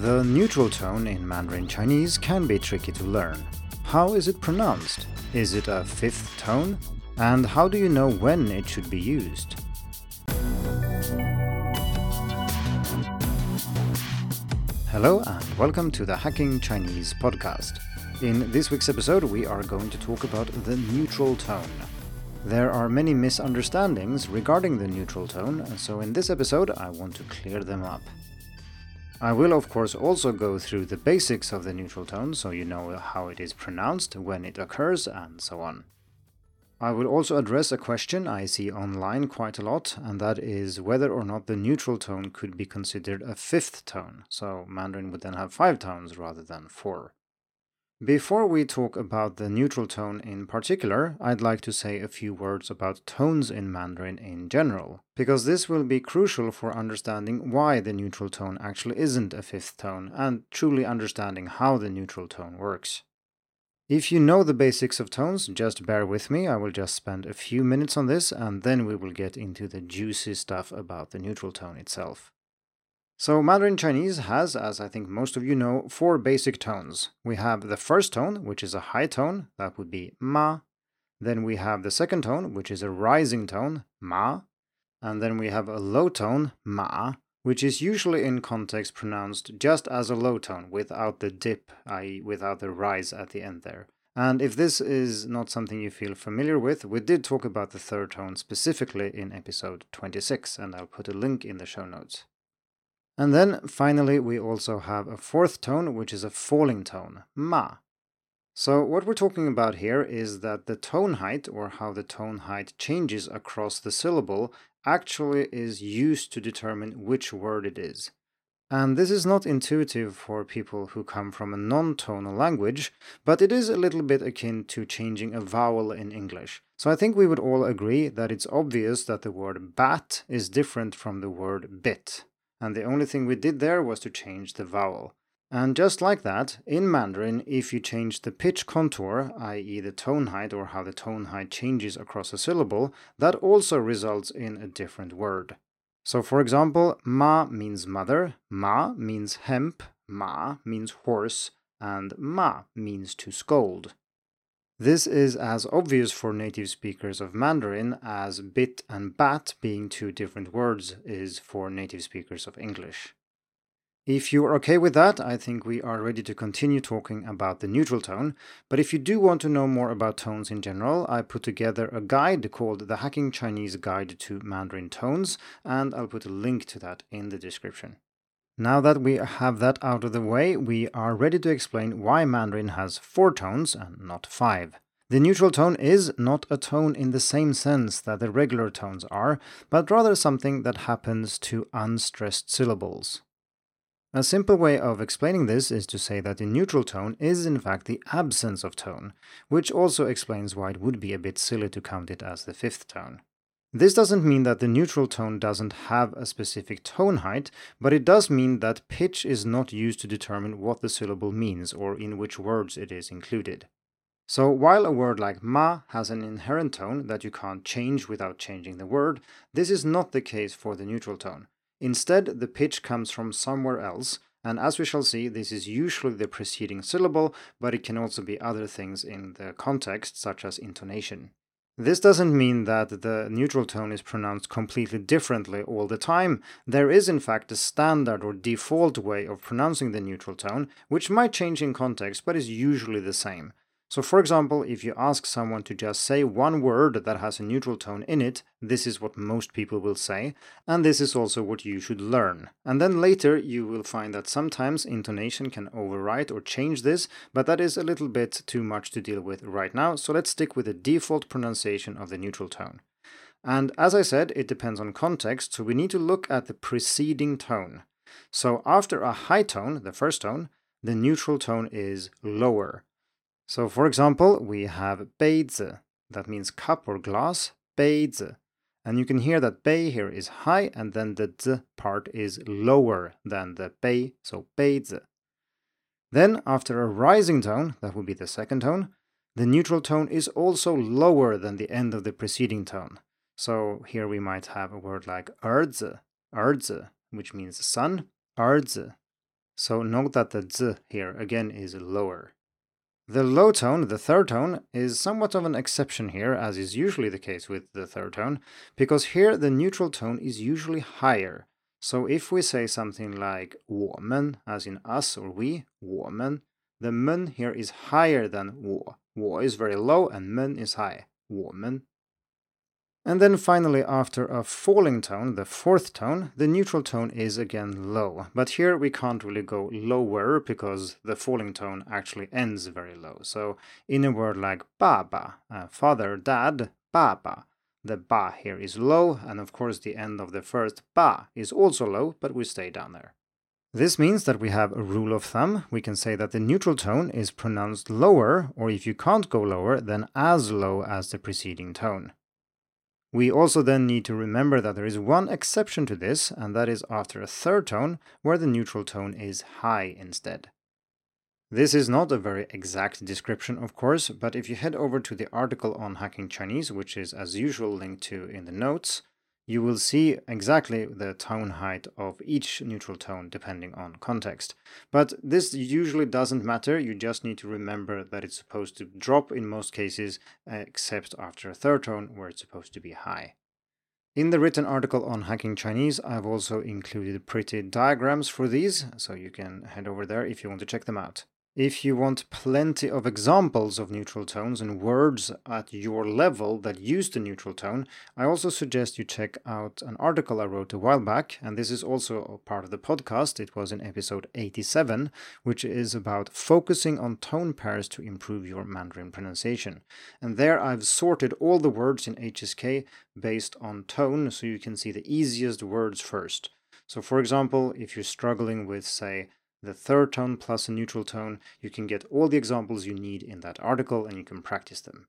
The neutral tone in Mandarin Chinese can be tricky to learn. How is it pronounced? Is it a fifth tone? And how do you know when it should be used? Hello and welcome to the Hacking Chinese podcast. In this week's episode, we are going to talk about the neutral tone. There are many misunderstandings regarding the neutral tone, so in this episode, I want to clear them up. I will of course also go through the basics of the neutral tone so you know how it is pronounced, when it occurs, and so on. I will also address a question I see online quite a lot, and that is whether or not the neutral tone could be considered a fifth tone, so Mandarin would then have five tones rather than four. Before we talk about the neutral tone in particular, I'd like to say a few words about tones in Mandarin in general, because this will be crucial for understanding why the neutral tone actually isn't a fifth tone and truly understanding how the neutral tone works. If you know the basics of tones, just bear with me. I will just spend a few minutes on this and then we will get into the juicy stuff about the neutral tone itself. So Mandarin Chinese has, as I think most of you know, four basic tones. We have the first tone, which is a high tone, that would be ma. Then we have the second tone, which is a rising tone, ma. And then we have a low tone, ma, which is usually in context pronounced just as a low tone without the dip, i.e., without the rise at the end there. And if this is not something you feel familiar with, we did talk about the third tone specifically in episode 26, and I'll put a link in the show notes. And then finally, we also have a fourth tone, which is a falling tone, ma. So, what we're talking about here is that the tone height, or how the tone height changes across the syllable, actually is used to determine which word it is. And this is not intuitive for people who come from a non tonal language, but it is a little bit akin to changing a vowel in English. So I think we would all agree that it's obvious that the word bat is different from the word bit and the only thing we did there was to change the vowel. And just like that, in Mandarin, if you change the pitch contour, i.e., the tone height or how the tone height changes across a syllable, that also results in a different word. So, for example, ma means mother, ma means hemp, ma means horse, and ma means to scold. This is as obvious for native speakers of Mandarin as bit and bat being two different words is for native speakers of English. If you're okay with that, I think we are ready to continue talking about the neutral tone. But if you do want to know more about tones in general, I put together a guide called the Hacking Chinese Guide to Mandarin Tones, and I'll put a link to that in the description. Now that we have that out of the way, we are ready to explain why Mandarin has four tones and not five. The neutral tone is not a tone in the same sense that the regular tones are, but rather something that happens to unstressed syllables. A simple way of explaining this is to say that the neutral tone is in fact the absence of tone, which also explains why it would be a bit silly to count it as the fifth tone. This doesn't mean that the neutral tone doesn't have a specific tone height, but it does mean that pitch is not used to determine what the syllable means or in which words it is included. So while a word like ma has an inherent tone that you can't change without changing the word, this is not the case for the neutral tone. Instead, the pitch comes from somewhere else, and as we shall see, this is usually the preceding syllable, but it can also be other things in the context, such as intonation. This doesn't mean that the neutral tone is pronounced completely differently all the time. There is, in fact, a standard or default way of pronouncing the neutral tone, which might change in context but is usually the same. So, for example, if you ask someone to just say one word that has a neutral tone in it, this is what most people will say, and this is also what you should learn. And then later you will find that sometimes intonation can overwrite or change this, but that is a little bit too much to deal with right now, so let's stick with the default pronunciation of the neutral tone. And as I said, it depends on context, so we need to look at the preceding tone. So after a high tone, the first tone, the neutral tone is lower. So for example, we have beize, that means cup or glass, beize. And you can hear that bei here is high and then the z part is lower than the bei, so beize. Then after a rising tone, that would be the second tone, the neutral tone is also lower than the end of the preceding tone. So here we might have a word like erze, erze, which means son, erze. So note that the z here again is lower. The low tone, the third tone, is somewhat of an exception here, as is usually the case with the third tone, because here the neutral tone is usually higher. So if we say something like woman, as in us or we, woman, the men here is higher than wo. Wo is very low and men is high. Woman. And then finally, after a falling tone, the fourth tone, the neutral tone is again low. But here we can't really go lower because the falling tone actually ends very low. So in a word like baba, uh, father, dad, baba, the ba here is low, and of course the end of the first ba is also low, but we stay down there. This means that we have a rule of thumb. We can say that the neutral tone is pronounced lower, or if you can't go lower, then as low as the preceding tone. We also then need to remember that there is one exception to this, and that is after a third tone, where the neutral tone is high instead. This is not a very exact description, of course, but if you head over to the article on hacking Chinese, which is as usual linked to in the notes, you will see exactly the tone height of each neutral tone depending on context. But this usually doesn't matter, you just need to remember that it's supposed to drop in most cases, except after a third tone where it's supposed to be high. In the written article on hacking Chinese, I've also included pretty diagrams for these, so you can head over there if you want to check them out. If you want plenty of examples of neutral tones and words at your level that use the neutral tone, I also suggest you check out an article I wrote a while back, and this is also part of the podcast. It was in episode 87, which is about focusing on tone pairs to improve your Mandarin pronunciation. And there I've sorted all the words in HSK based on tone so you can see the easiest words first. So, for example, if you're struggling with, say, the third tone plus a neutral tone, you can get all the examples you need in that article and you can practice them.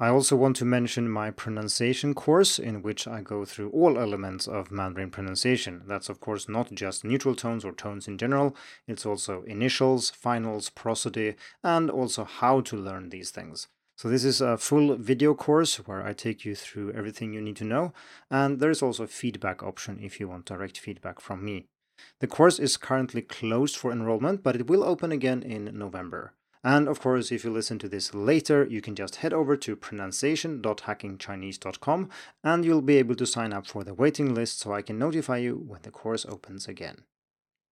I also want to mention my pronunciation course, in which I go through all elements of Mandarin pronunciation. That's, of course, not just neutral tones or tones in general, it's also initials, finals, prosody, and also how to learn these things. So, this is a full video course where I take you through everything you need to know, and there is also a feedback option if you want direct feedback from me. The course is currently closed for enrollment, but it will open again in November. And of course, if you listen to this later, you can just head over to pronunciation.hackingchinese.com and you'll be able to sign up for the waiting list so I can notify you when the course opens again.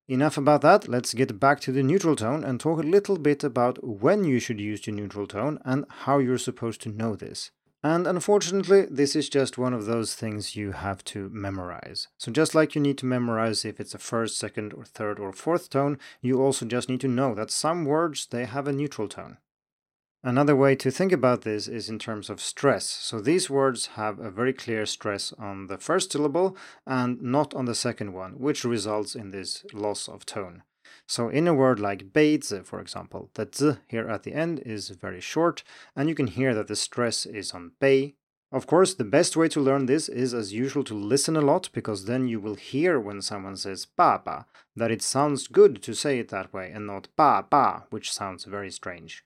Enough about that, let's get back to the neutral tone and talk a little bit about when you should use the neutral tone and how you're supposed to know this. And unfortunately, this is just one of those things you have to memorize. So just like you need to memorize if it's a first, second, or third, or fourth tone, you also just need to know that some words, they have a neutral tone. Another way to think about this is in terms of stress. So these words have a very clear stress on the first syllable and not on the second one, which results in this loss of tone. So in a word like beizi, uh, for example, the z here at the end is very short, and you can hear that the stress is on bei. Of course, the best way to learn this is as usual to listen a lot, because then you will hear when someone says ba, that it sounds good to say it that way and not ba ba, which sounds very strange.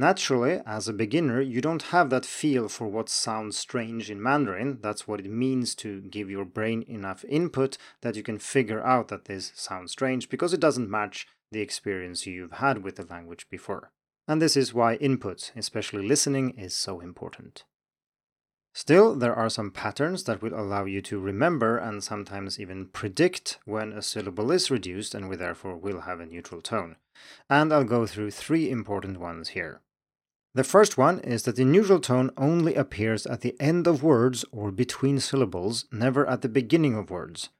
Naturally, as a beginner, you don't have that feel for what sounds strange in Mandarin. That's what it means to give your brain enough input that you can figure out that this sounds strange because it doesn't match the experience you've had with the language before. And this is why input, especially listening, is so important. Still, there are some patterns that will allow you to remember and sometimes even predict when a syllable is reduced and we therefore will have a neutral tone. And I'll go through three important ones here. The first one is that the neutral tone only appears at the end of words or between syllables, never at the beginning of words.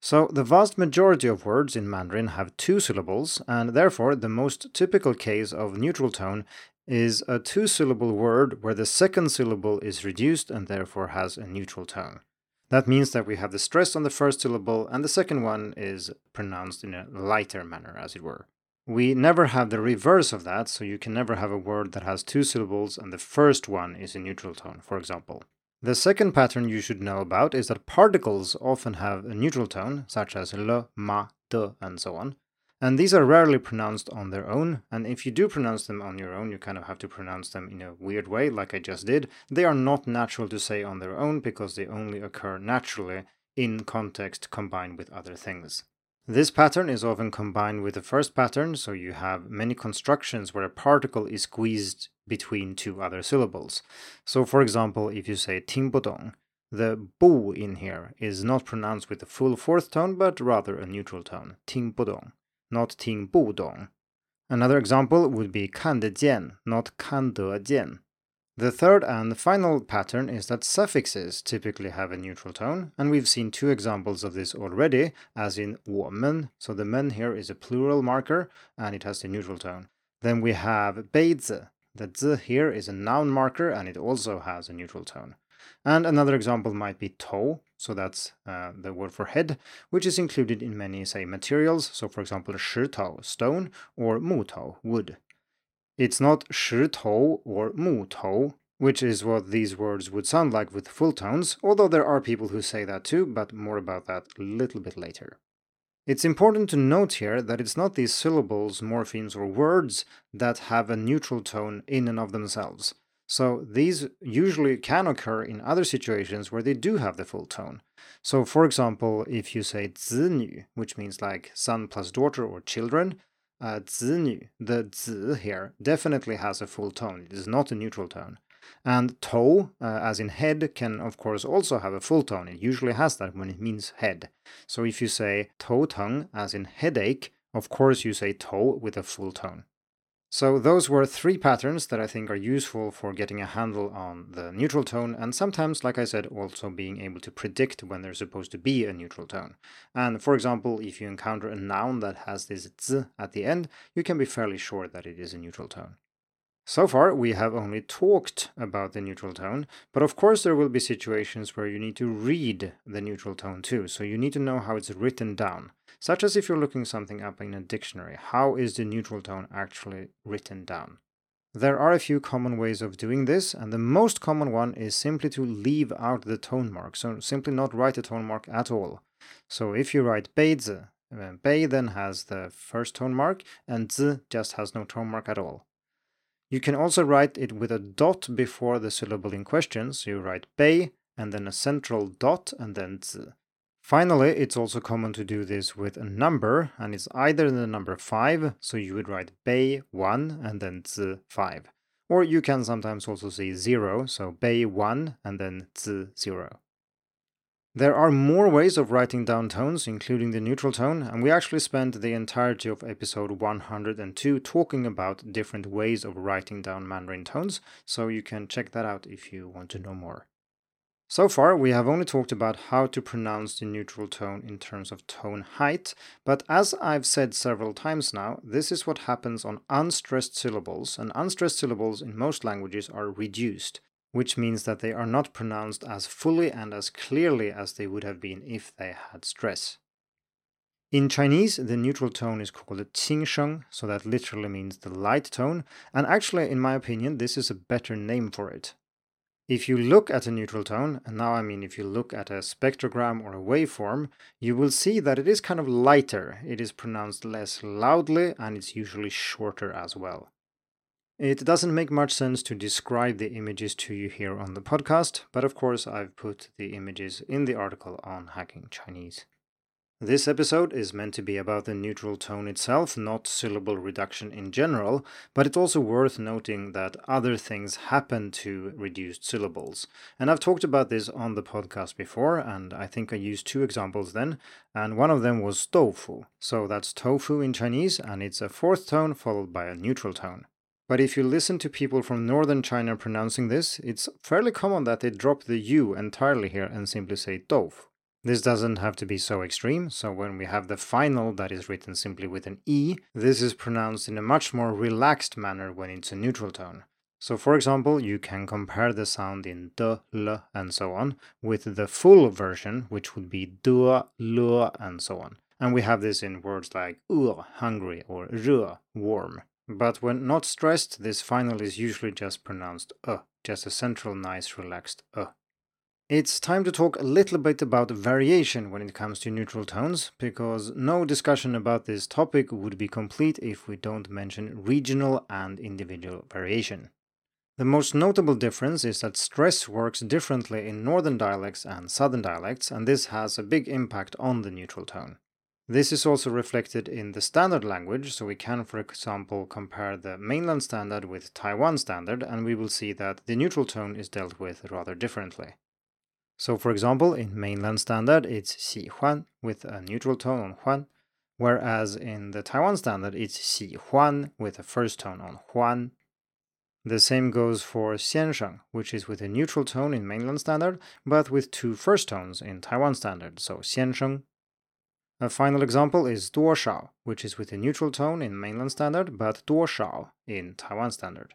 So, the vast majority of words in Mandarin have two syllables, and therefore the most typical case of neutral tone is a two syllable word where the second syllable is reduced and therefore has a neutral tone. That means that we have the stress on the first syllable, and the second one is pronounced in a lighter manner, as it were. We never have the reverse of that, so you can never have a word that has two syllables and the first one is a neutral tone, for example. The second pattern you should know about is that particles often have a neutral tone, such as le, ma, de, and so on. And these are rarely pronounced on their own, and if you do pronounce them on your own, you kind of have to pronounce them in a weird way, like I just did. They are not natural to say on their own because they only occur naturally in context combined with other things. This pattern is often combined with the first pattern, so you have many constructions where a particle is squeezed between two other syllables. So, for example, if you say timbodong, the bu in here is not pronounced with the full fourth tone, but rather a neutral tone, tingbodong, not tingbudong. Another example would be kandejian, not kandejian. The third and final pattern is that suffixes typically have a neutral tone, and we've seen two examples of this already, as in woman, so the men here is a plural marker, and it has a neutral tone. Then we have beizi, the z here is a noun marker, and it also has a neutral tone. And another example might be to, so that's uh, the word for head, which is included in many, say, materials, so for example, shirtao, stone, or mutao, wood. It's not 石头 or 木头, which is what these words would sound like with full tones, although there are people who say that too, but more about that a little bit later. It's important to note here that it's not these syllables, morphemes, or words that have a neutral tone in and of themselves. So these usually can occur in other situations where they do have the full tone. So, for example, if you say 子女, which means like son plus daughter or children, uh, 子女, the 子 here definitely has a full tone. It is not a neutral tone. And to, uh, as in head, can of course also have a full tone. It usually has that when it means head. So if you say 头疼, as in headache, of course you say to with a full tone. So those were three patterns that I think are useful for getting a handle on the neutral tone and sometimes, like I said, also being able to predict when there's supposed to be a neutral tone. And for example, if you encounter a noun that has this z at the end, you can be fairly sure that it is a neutral tone. So far, we have only talked about the neutral tone, but of course there will be situations where you need to read the neutral tone too, so you need to know how it's written down. Such as if you're looking something up in a dictionary, how is the neutral tone actually written down? There are a few common ways of doing this, and the most common one is simply to leave out the tone mark, so simply not write a tone mark at all. So if you write beidze, uh, bei then has the first tone mark, and z just has no tone mark at all. You can also write it with a dot before the syllable in question, so you write bei and then a central dot and then z. Finally, it's also common to do this with a number, and it's either the number 5, so you would write bei 1 and then z 5. Or you can sometimes also say 0, so bei 1 and then z 0. There are more ways of writing down tones, including the neutral tone, and we actually spent the entirety of episode 102 talking about different ways of writing down Mandarin tones, so you can check that out if you want to know more. So far, we have only talked about how to pronounce the neutral tone in terms of tone height, but as I've said several times now, this is what happens on unstressed syllables, and unstressed syllables in most languages are reduced which means that they are not pronounced as fully and as clearly as they would have been if they had stress. In Chinese, the neutral tone is called a qingsheng, so that literally means the light tone, and actually, in my opinion, this is a better name for it. If you look at a neutral tone, and now I mean if you look at a spectrogram or a waveform, you will see that it is kind of lighter. It is pronounced less loudly and it's usually shorter as well. It doesn't make much sense to describe the images to you here on the podcast, but of course I've put the images in the article on Hacking Chinese. This episode is meant to be about the neutral tone itself, not syllable reduction in general, but it's also worth noting that other things happen to reduced syllables. And I've talked about this on the podcast before, and I think I used two examples then, and one of them was tofu. So that's tofu in Chinese, and it's a fourth tone followed by a neutral tone. But if you listen to people from northern China pronouncing this, it's fairly common that they drop the U entirely here and simply say tofu. This doesn't have to be so extreme, so when we have the final that is written simply with an E, this is pronounced in a much more relaxed manner when it's a neutral tone. So for example, you can compare the sound in de, l, and so on with the full version, which would be de, le, and so on. And we have this in words like ur, hungry, or re, warm. But when not stressed, this final is usually just pronounced uh, just a central, nice, relaxed uh. It's time to talk a little bit about variation when it comes to neutral tones, because no discussion about this topic would be complete if we don't mention regional and individual variation. The most notable difference is that stress works differently in northern dialects and southern dialects, and this has a big impact on the neutral tone. This is also reflected in the standard language, so we can, for example, compare the mainland standard with Taiwan standard, and we will see that the neutral tone is dealt with rather differently. So, for example, in mainland standard, it's xi huan with a neutral tone on huan, whereas in the Taiwan standard, it's xi huan with a first tone on huan. The same goes for xiansheng, which is with a neutral tone in mainland standard, but with two first tones in Taiwan standard, so xiansheng a final example is duoshao, which is with a neutral tone in mainland standard, but duoshao in Taiwan standard.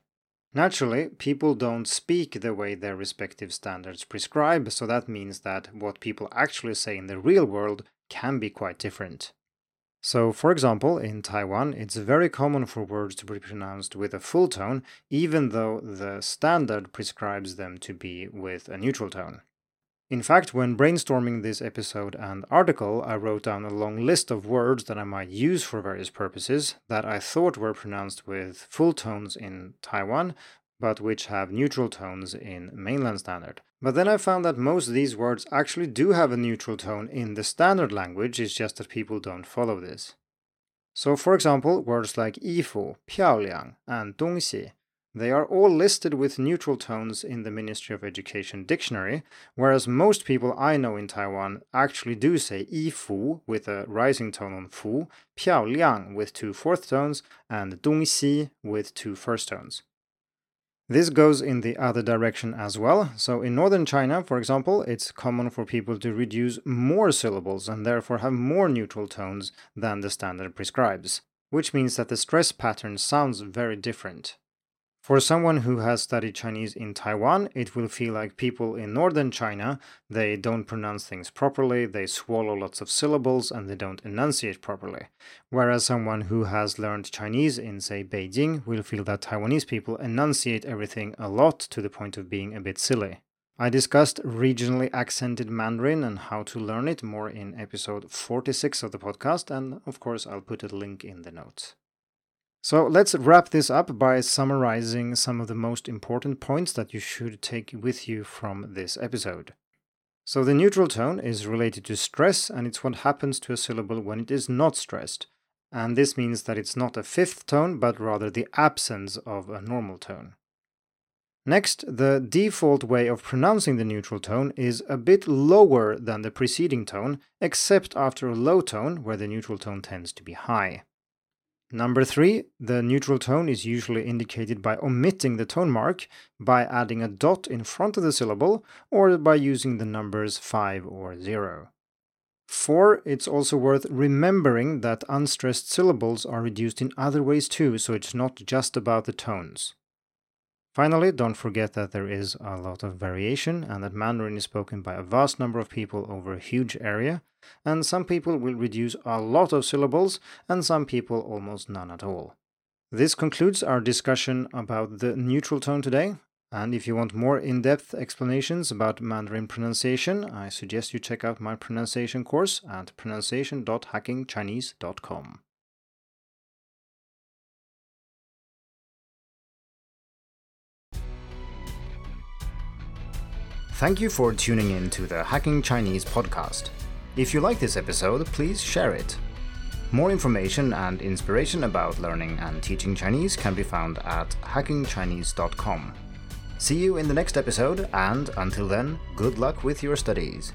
Naturally, people don't speak the way their respective standards prescribe, so that means that what people actually say in the real world can be quite different. So, for example, in Taiwan, it's very common for words to be pronounced with a full tone, even though the standard prescribes them to be with a neutral tone. In fact, when brainstorming this episode and article, I wrote down a long list of words that I might use for various purposes that I thought were pronounced with full tones in Taiwan, but which have neutral tones in mainland standard. But then I found that most of these words actually do have a neutral tone in the standard language, it's just that people don't follow this. So, for example, words like 衣服,漂亮, and 东西 they are all listed with neutral tones in the Ministry of Education dictionary, whereas most people I know in Taiwan actually do say yi fu with a rising tone on fu, piao liang with two fourth tones, and dong xi with two first tones. This goes in the other direction as well. So, in northern China, for example, it's common for people to reduce more syllables and therefore have more neutral tones than the standard prescribes, which means that the stress pattern sounds very different. For someone who has studied Chinese in Taiwan, it will feel like people in northern China, they don't pronounce things properly, they swallow lots of syllables, and they don't enunciate properly. Whereas someone who has learned Chinese in, say, Beijing will feel that Taiwanese people enunciate everything a lot to the point of being a bit silly. I discussed regionally accented Mandarin and how to learn it more in episode 46 of the podcast, and of course, I'll put a link in the notes. So let's wrap this up by summarizing some of the most important points that you should take with you from this episode. So the neutral tone is related to stress and it's what happens to a syllable when it is not stressed. And this means that it's not a fifth tone, but rather the absence of a normal tone. Next, the default way of pronouncing the neutral tone is a bit lower than the preceding tone, except after a low tone where the neutral tone tends to be high. Number three, the neutral tone is usually indicated by omitting the tone mark, by adding a dot in front of the syllable, or by using the numbers 5 or 0. 4. It's also worth remembering that unstressed syllables are reduced in other ways too, so it's not just about the tones. Finally, don't forget that there is a lot of variation and that Mandarin is spoken by a vast number of people over a huge area, and some people will reduce a lot of syllables and some people almost none at all. This concludes our discussion about the neutral tone today. And if you want more in depth explanations about Mandarin pronunciation, I suggest you check out my pronunciation course at pronunciation.hackingchinese.com. Thank you for tuning in to the Hacking Chinese podcast. If you like this episode, please share it. More information and inspiration about learning and teaching Chinese can be found at hackingchinese.com. See you in the next episode, and until then, good luck with your studies.